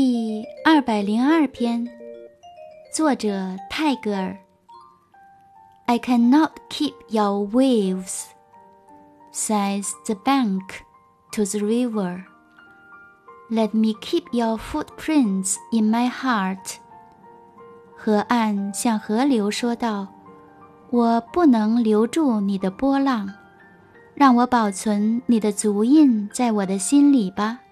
第二百零二篇，作者泰戈尔。I cannot keep your waves, says the bank to the river. Let me keep your footprints in my heart. 河岸向河流说道：“我不能留住你的波浪，让我保存你的足印在我的心里吧。”